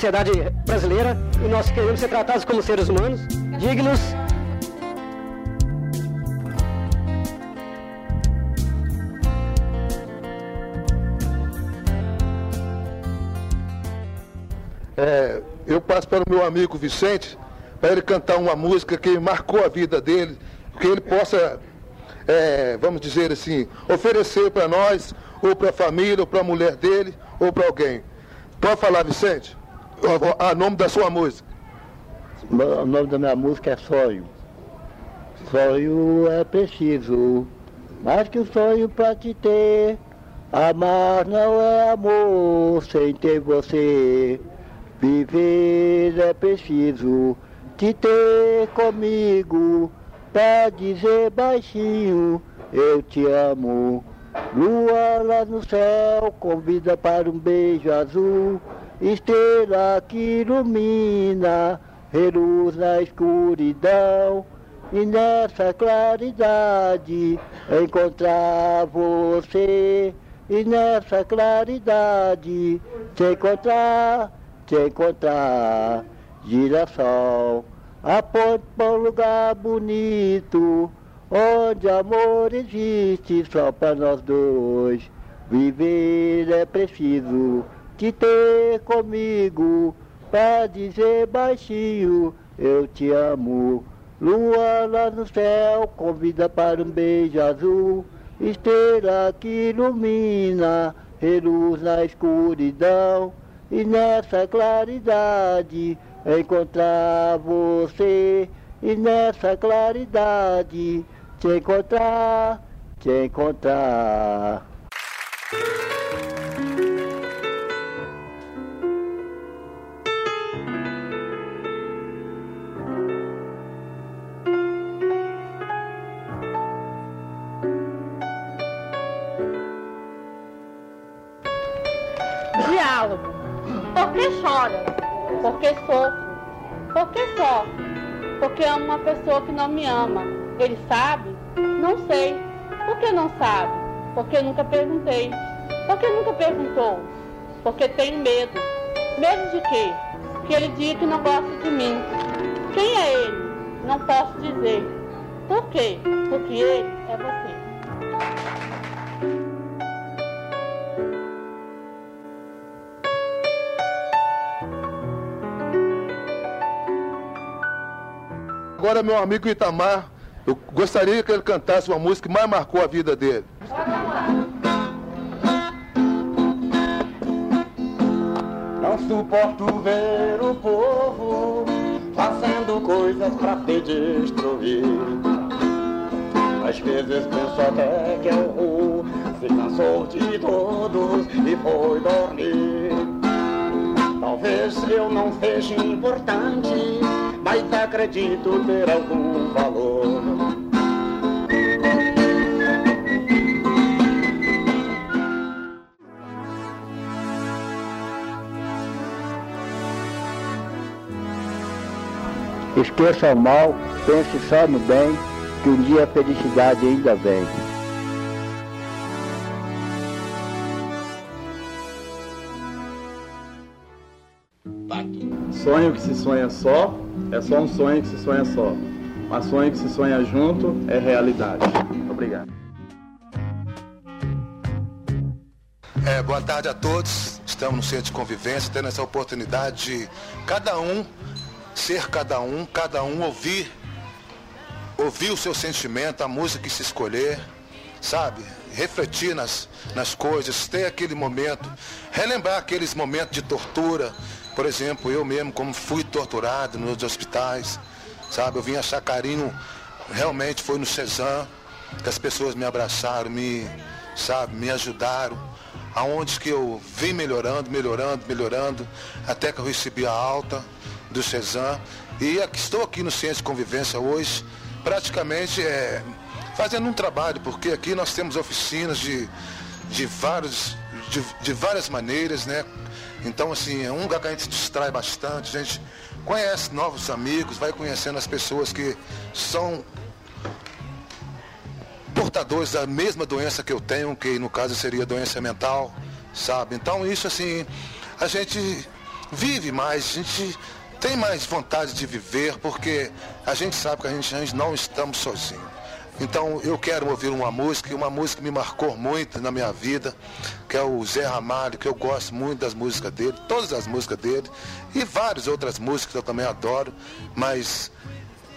sociedade brasileira e nós queremos ser tratados como seres humanos, dignos. É, eu passo para o meu amigo Vicente para ele cantar uma música que marcou a vida dele, que ele possa, é, vamos dizer assim, oferecer para nós, ou para a família, ou para a mulher dele, ou para alguém. Pode falar, Vicente? A nome da sua música. O nome da minha música é Sonho. Sonho é preciso, mais que o sonho para te ter. Amar não é amor sem ter você. Viver é preciso, te ter comigo, pra dizer baixinho, eu te amo. Lua lá no céu, convida para um beijo azul, estrela que ilumina, reluz na escuridão. E nessa claridade encontrar você, e nessa claridade te encontrar, te encontrar girassol, aponte para um lugar bonito, onde amor existe só para nós dois. Viver é preciso te ter comigo, para dizer baixinho, eu te amo. Lua lá no céu, convida para um beijo azul, estrela que ilumina, reluz na escuridão, e nessa claridade encontrar você e nessa claridade te encontrar, te encontrar. Porque sofro. Por que sofro? Porque amo uma pessoa que não me ama. Ele sabe? Não sei. Por que não sabe? Porque nunca perguntei. Por que nunca perguntou? Porque tenho medo. Medo de quê? Que ele diga que não gosta de mim. Quem é ele? Não posso dizer. Por quê? Porque ele é você. Agora, meu amigo Itamar, eu gostaria que ele cantasse uma música que mais marcou a vida dele. Não suporto ver o povo fazendo coisas pra te destruir. Às vezes penso até que é o se cansou de todos e foi dormir. Talvez eu não seja importante, mas acredito ter algum valor. Esqueça o mal, pense só no bem, que um dia a felicidade ainda vem. Sonho que se sonha só é só um sonho que se sonha só. Mas sonho que se sonha junto é realidade. Obrigado. É, boa tarde a todos. Estamos no centro de convivência, tendo essa oportunidade de cada um ser cada um, cada um ouvir, ouvir o seu sentimento, a música que se escolher, sabe? Refletir nas, nas coisas, ter aquele momento, relembrar aqueles momentos de tortura. Por exemplo, eu mesmo, como fui torturado nos hospitais, sabe? Eu vim achar carinho, realmente foi no Cezanne, que as pessoas me abraçaram, me, sabe, me ajudaram. Aonde que eu vim melhorando, melhorando, melhorando, até que eu recebi a alta do Cezanne. E estou aqui no Ciência de Convivência hoje, praticamente é, fazendo um trabalho, porque aqui nós temos oficinas de, de, vários, de, de várias maneiras, né? Então, assim, é um lugar que a gente se distrai bastante, a gente conhece novos amigos, vai conhecendo as pessoas que são portadores da mesma doença que eu tenho, que no caso seria doença mental, sabe? Então isso assim, a gente vive mais, a gente tem mais vontade de viver, porque a gente sabe que a gente, a gente não estamos sozinhos. Então eu quero ouvir uma música, uma música que me marcou muito na minha vida, que é o Zé Ramalho, que eu gosto muito das músicas dele, todas as músicas dele, e várias outras músicas que eu também adoro, mas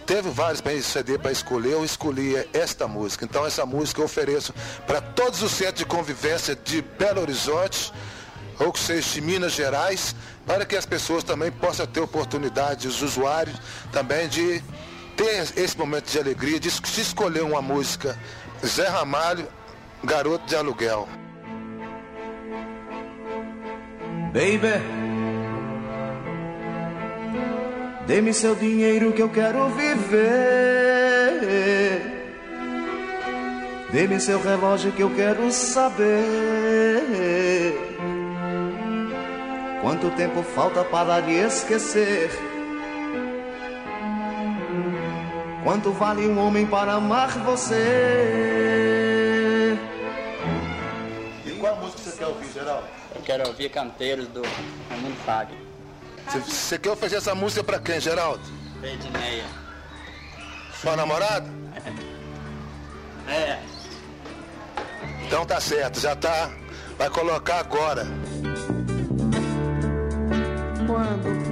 teve vários CD para escolher, eu escolhi esta música. Então essa música eu ofereço para todos os centros de convivência de Belo Horizonte, ou que seja de Minas Gerais, para que as pessoas também possam ter oportunidade, os usuários também de ter esse momento de alegria, de se escolher uma música. Zé Ramalho, Garoto de Aluguel. Baby, dê-me seu dinheiro que eu quero viver. Dê-me seu relógio que eu quero saber. Quanto tempo falta para lhe esquecer? Quanto vale um homem para amar você? E qual música você quer ouvir, Geraldo? Eu quero ouvir Canteiros do Raimundo Fag. Você quer oferecer essa música para quem, Geraldo? Edneia. Sua namorada? É. Então tá certo, já tá. Vai colocar agora. Quando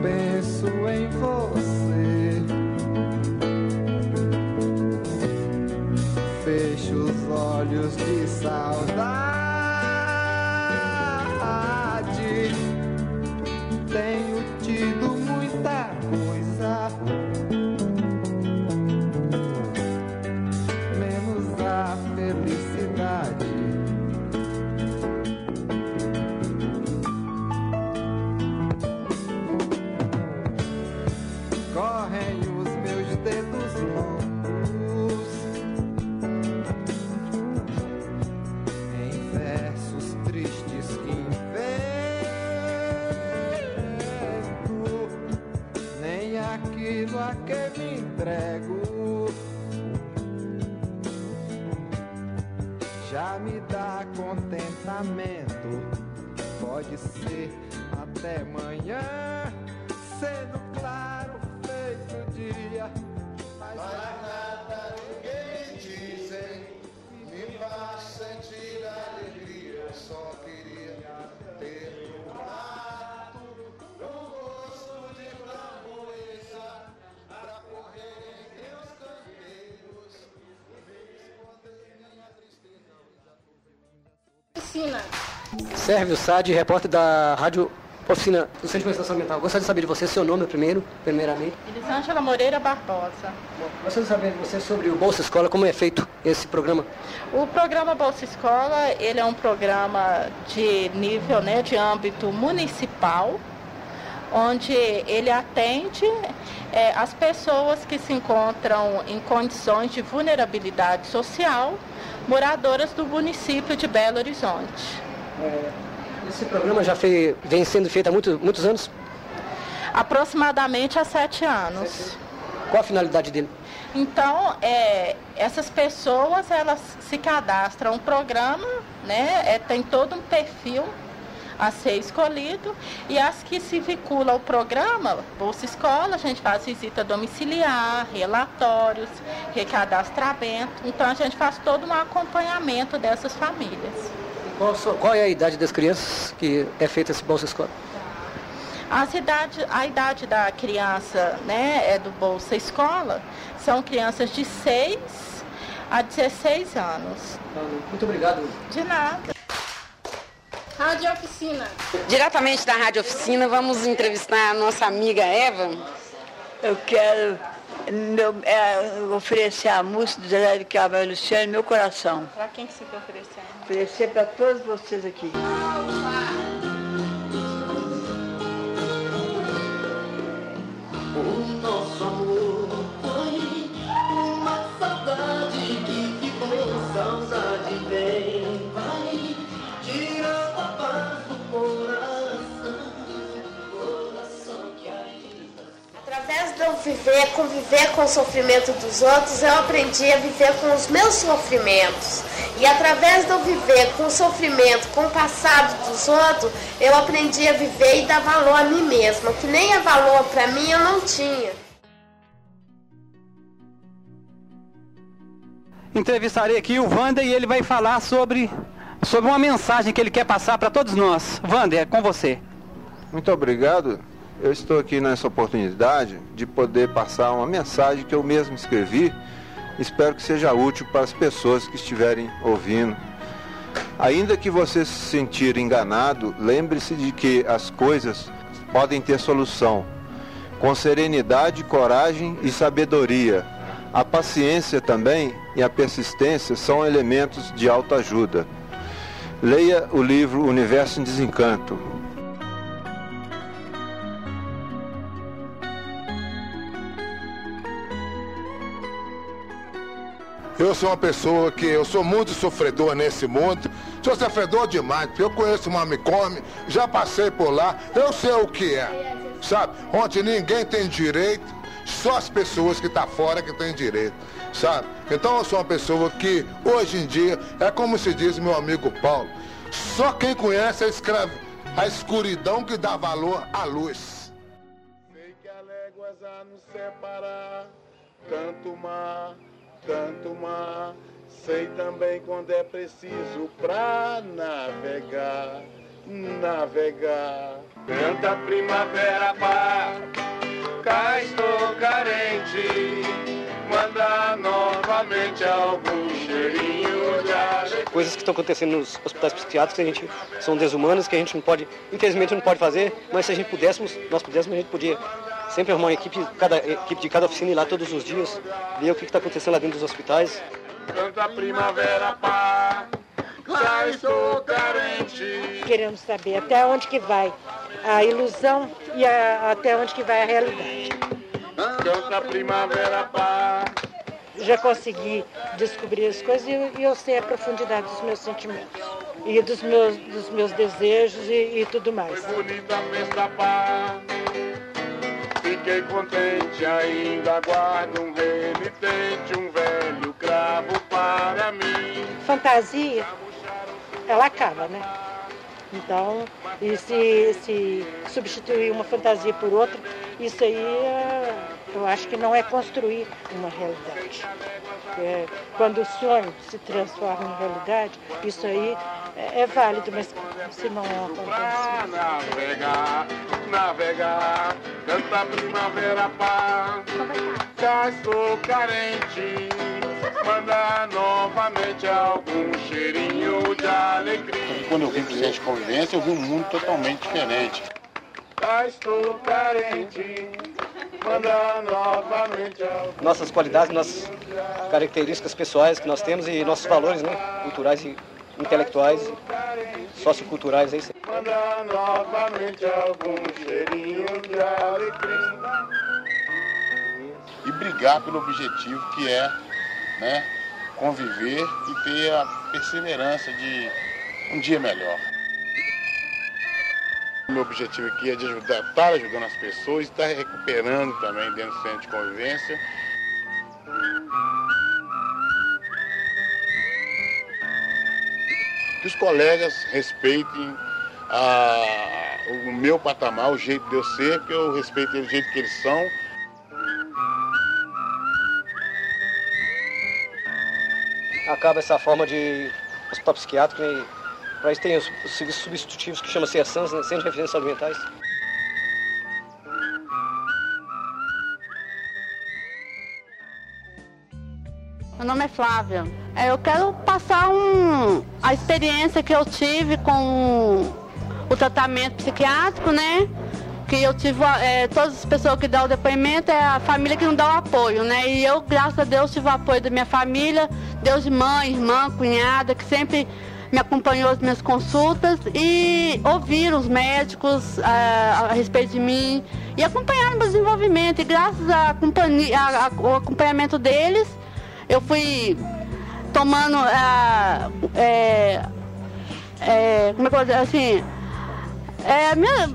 de saudade. Já me dá contentamento. Pode ser até manhã, sendo Oficina. Sérgio Sade, repórter da Rádio Oficina do Centro de Prestação Ambiental. Gostaria de saber de você, seu nome primeiro, primeiramente. Elisângela Moreira Barbosa. Gostaria de saber de você sobre o Bolsa Escola, como é feito esse programa. O programa Bolsa Escola, ele é um programa de nível, né, de âmbito municipal, onde ele atende eh, as pessoas que se encontram em condições de vulnerabilidade social, moradoras do município de Belo Horizonte. Esse programa já foi, vem sendo feito há muito, muitos anos. Aproximadamente há sete anos. Qual a finalidade dele? Então, é, essas pessoas, elas se cadastram um programa, né? é, tem todo um perfil a ser escolhido e as que se vinculam ao programa, Bolsa Escola, a gente faz visita domiciliar, relatórios, recadastramento. Então, a gente faz todo um acompanhamento dessas famílias. Qual, é a idade das crianças que é feito esse Bolsa Escola? As idade, a idade da criança né, é do Bolsa Escola são crianças de 6 a 16 anos. Muito obrigado. De nada. Rádio Oficina. Diretamente da Rádio Oficina, vamos entrevistar a nossa amiga Eva. Eu quero meu, é, oferecer a música do Zé de Cavalho Luciano, meu coração. Para quem que você quer oferecer? Oferecer para todos vocês aqui. Viver, conviver com o sofrimento dos outros, eu aprendi a viver com os meus sofrimentos. E através de eu viver com o sofrimento, com o passado dos outros, eu aprendi a viver e dar valor a mim mesma. Que nem é valor para mim eu não tinha. Entrevistarei aqui o Wander e ele vai falar sobre, sobre uma mensagem que ele quer passar para todos nós. Wander, é com você. Muito obrigado. Eu estou aqui nessa oportunidade de poder passar uma mensagem que eu mesmo escrevi. Espero que seja útil para as pessoas que estiverem ouvindo. Ainda que você se sentir enganado, lembre-se de que as coisas podem ter solução. Com serenidade, coragem e sabedoria. A paciência também e a persistência são elementos de autoajuda. Leia o livro Universo em Desencanto, Eu sou uma pessoa que eu sou muito sofredor nesse mundo. Sou sofredor demais, porque eu conheço o Mamicome, já passei por lá, eu sei o que é. Sabe? Onde ninguém tem direito, só as pessoas que estão tá fora que têm direito. Sabe? Então eu sou uma pessoa que hoje em dia é como se diz meu amigo Paulo. Só quem conhece a, escravo, a escuridão que dá valor à luz. Sei que há léguas a nos separar, tanto mar tanto mar. Sei também quando é preciso pra navegar, navegar. Canta primavera, pá, cá estou carente. Manda novamente algum cheirinho de alegria. Coisas que estão acontecendo nos hospitais psiquiátricos que a gente são desumanas, que a gente não pode, infelizmente não pode fazer, mas se a gente pudéssemos, nós pudéssemos, a gente podia sempre arrumar uma equipe, cada, equipe de cada oficina ir lá todos os dias, ver o que está acontecendo lá dentro dos hospitais. Canta primavera, pá, já estou carente. Queremos saber até onde que vai a ilusão e a, até onde que vai a realidade. Canta primavera, pá. Já consegui descobrir as coisas e, e eu sei a profundidade dos meus sentimentos e dos meus, dos meus desejos e, e tudo mais. Foi bonita a festa, pá. Fiquei contente, ainda guardo um remitente, um velho cravo para mim. Fantasia, ela acaba, né? Então, e se, se substituir uma fantasia por outra, isso aí é, eu acho que não é construir uma realidade. É, quando o sonho se transforma em realidade, isso aí é, é válido, mas se não acontece. Navegar, canta primavera paz. Já estou carente, manda novamente algum cheirinho de alegria. Quando eu vim para de Convivência, eu vi um mundo totalmente diferente. Já estou carente, manda novamente algum Nossas qualidades, nossas características pessoais que nós temos e nossos valores né, culturais e intelectuais, socioculturais, é isso aí. Manda novamente algum cheirinho de alegria. E brigar pelo objetivo que é né, conviver e ter a perseverança de um dia melhor. O meu objetivo aqui é de ajudar, estar ajudando as pessoas, estar recuperando também dentro do centro de convivência. Que os colegas respeitem a, o meu patamar, o jeito de eu ser, que eu respeito eles do jeito que eles são. Acaba essa forma de hospital psiquiátrico e para isso tem os, os serviços substitutivos que chama CERSANS, né? Centro de Referências Alimentais. Meu nome é Flávia. É, Eu quero passar um, a experiência que eu tive com o tratamento psiquiátrico, né? Que eu tive, é, todas as pessoas que dão o depoimento é a família que não dá o apoio, né? E eu, graças a Deus, tive o apoio da minha família, Deus de mãe, irmã, cunhada, que sempre me acompanhou as minhas consultas e ouviram os médicos ah, a respeito de mim e acompanharam meu desenvolvimento. E graças a- a- ao acompanhamento deles, eu fui tomando, ah, é, é, como é que eu vou dizer, assim, é, minha-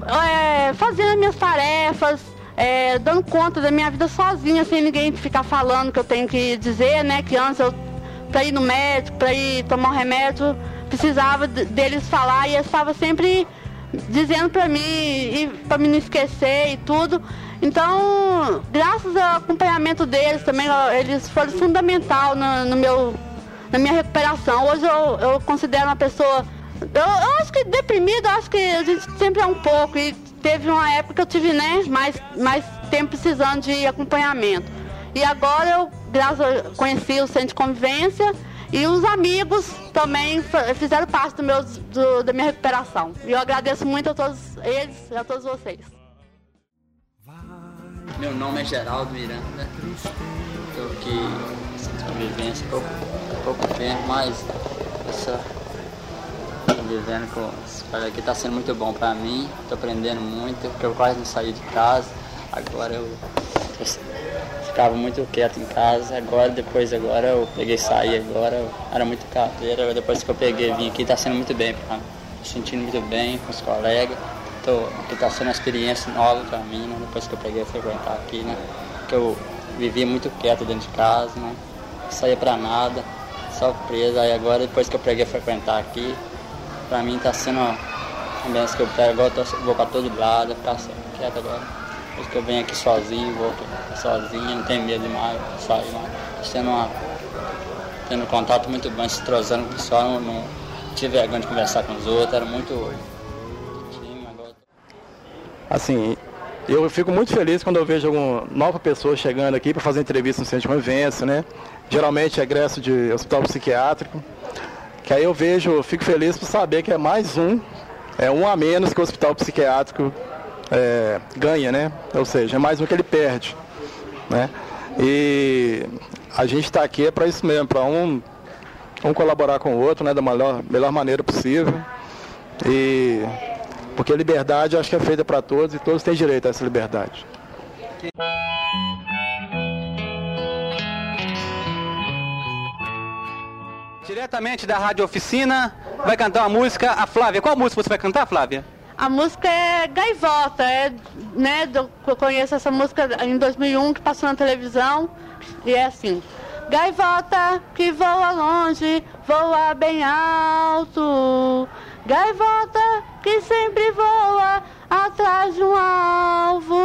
é, fazendo as minhas tarefas, é, dando conta da minha vida sozinha, sem ninguém ficar falando que eu tenho que dizer, né? Que antes eu para ir no médico, para ir tomar um remédio, precisava deles falar e eles estavam sempre dizendo para mim e para me não esquecer e tudo. Então, graças ao acompanhamento deles também, eles foram fundamental no, no meu, na minha recuperação. Hoje eu, eu considero uma pessoa. Eu, eu acho que deprimida, acho que a gente sempre é um pouco. E teve uma época que eu tive né, mais, mais tempo precisando de acompanhamento. E agora eu, graças conheci o centro de convivência e os amigos também fizeram parte do meu, do, da minha recuperação. E eu agradeço muito a todos eles e a todos vocês. Meu nome é Geraldo Miranda. Estou aqui centro de convivência pouco, pouco tempo, mas essa vivendo com os colegas aqui está sendo muito bom para mim. Estou aprendendo muito, porque eu quase não saí de casa. Agora eu ficava muito quieto em casa. Agora, depois agora, eu peguei sair agora, era muito carteira. Depois que eu peguei vim aqui, está sendo muito bem para mim. sentindo muito bem com os colegas. Tô, que está sendo uma experiência nova para mim, né? Depois que eu peguei a frequentar aqui, né? Que eu vivia muito quieto dentro de casa, né? Não saía para nada, só preso. Aí agora, depois que eu peguei a frequentar aqui, para mim está sendo uma experiência que eu pego, agora eu tô, vou para todo lado, ficar quieto agora. Depois que eu venho aqui sozinho, vou aqui sozinho, não tenho medo de mais sair mais. Tendo, uma, tendo contato muito bom, se trozando com o pessoal, não, não tive vergonha de conversar com os outros, era muito Assim, eu fico muito feliz quando eu vejo alguma nova pessoa chegando aqui para fazer entrevista no centro de convivência, né? Geralmente é egresso de hospital psiquiátrico. Que aí eu vejo, fico feliz por saber que é mais um, é um a menos que o hospital psiquiátrico é, ganha, né? Ou seja, é mais um que ele perde, né? E a gente está aqui é para isso mesmo, para um, um colaborar com o outro, né? Da melhor, melhor maneira possível. E porque a liberdade acho que é feita para todos e todos têm direito a essa liberdade. Diretamente da Rádio Oficina, vai cantar uma música, a Flávia. Qual música você vai cantar, Flávia? A música é Gaivota, é, né, eu conheço essa música em 2001 que passou na televisão e é assim. Gaivota que voa longe, voa bem alto. Gaivota que sempre voa atrás de um alvo.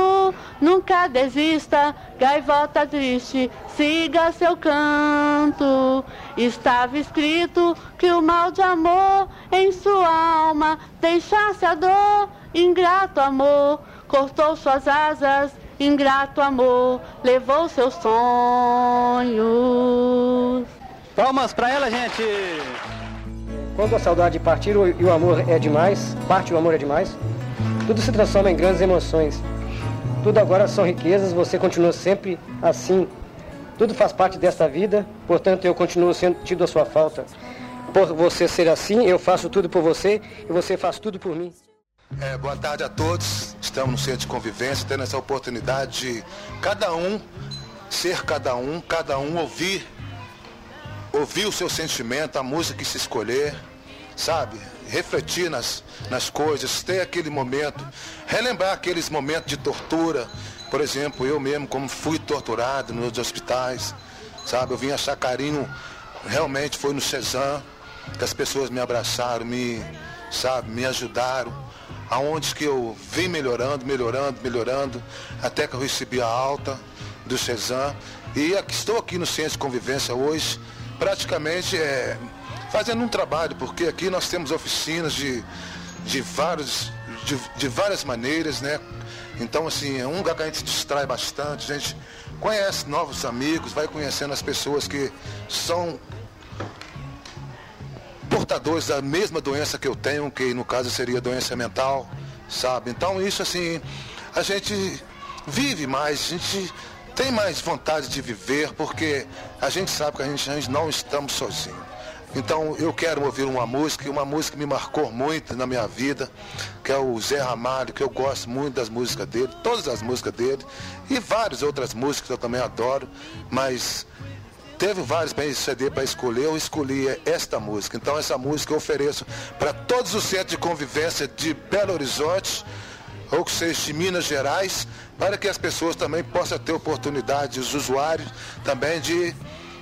Nunca desista, gaivota triste, siga seu canto. Estava escrito que o mal de amor em sua alma deixasse a dor, ingrato amor, cortou suas asas, ingrato amor, levou seus sonhos. Palmas para ela, gente! Quando a saudade partir e o amor é demais, parte o amor é demais, tudo se transforma em grandes emoções. Tudo agora são riquezas, você continua sempre assim. Tudo faz parte desta vida, portanto eu continuo sentindo a sua falta. Por você ser assim, eu faço tudo por você e você faz tudo por mim. É, boa tarde a todos. Estamos no centro de convivência, tendo essa oportunidade de cada um ser cada um, cada um ouvir, ouvir o seu sentimento, a música que se escolher, sabe? Refletir nas, nas coisas, ter aquele momento, relembrar aqueles momentos de tortura. Por exemplo, eu mesmo, como fui torturado nos hospitais, sabe? Eu vim achar carinho, realmente foi no Cezanne, que as pessoas me abraçaram, me, sabe, me ajudaram. Aonde que eu vim melhorando, melhorando, melhorando, até que eu recebi a alta do Cezanne. E aqui, estou aqui no Centro de Convivência hoje, praticamente é, fazendo um trabalho, porque aqui nós temos oficinas de, de, vários, de, de várias maneiras, né? Então, assim, é um lugar que a gente distrai bastante, a gente conhece novos amigos, vai conhecendo as pessoas que são portadores da mesma doença que eu tenho, que no caso seria doença mental, sabe? Então, isso, assim, a gente vive mais, a gente tem mais vontade de viver, porque a gente sabe que a gente, a gente não estamos sozinhos. Então eu quero ouvir uma música, uma música que me marcou muito na minha vida, que é o Zé Ramalho, que eu gosto muito das músicas dele, todas as músicas dele, e várias outras músicas que eu também adoro, mas teve vários CD para escolher, eu escolhi esta música. Então essa música eu ofereço para todos os centros de convivência de Belo Horizonte, ou que seja de Minas Gerais, para que as pessoas também possam ter oportunidade, os usuários também de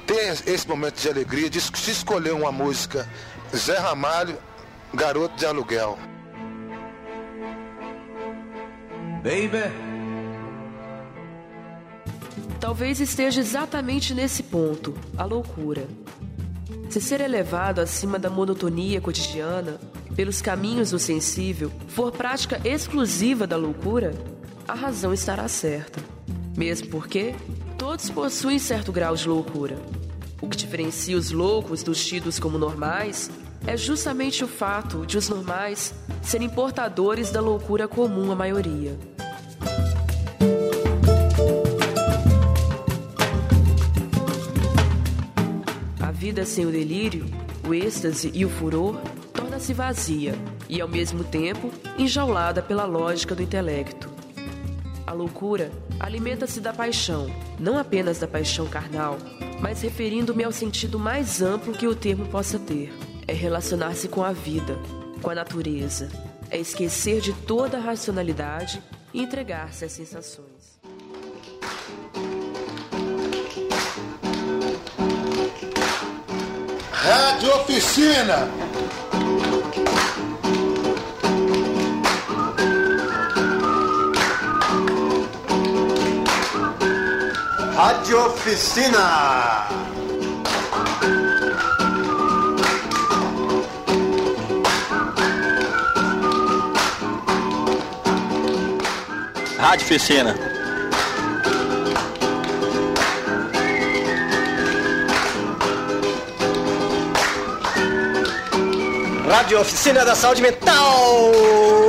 ter esse momento de alegria, de se escolher uma música. Zé Ramalho, Garoto de Aluguel. Baby. Talvez esteja exatamente nesse ponto a loucura. Se ser elevado acima da monotonia cotidiana, pelos caminhos do sensível, for prática exclusiva da loucura, a razão estará certa. Mesmo porque todos possuem certo grau de loucura. O que diferencia os loucos dos tidos como normais é justamente o fato de os normais serem portadores da loucura comum à maioria. A vida sem o delírio, o êxtase e o furor torna-se vazia e, ao mesmo tempo, enjaulada pela lógica do intelecto. A loucura alimenta-se da paixão, não apenas da paixão carnal, mas referindo-me ao sentido mais amplo que o termo possa ter. É relacionar-se com a vida, com a natureza, é esquecer de toda a racionalidade e entregar-se às sensações. Rádio Oficina. Rádio Oficina. Rádio Oficina. Rádio Oficina da Saúde Mental.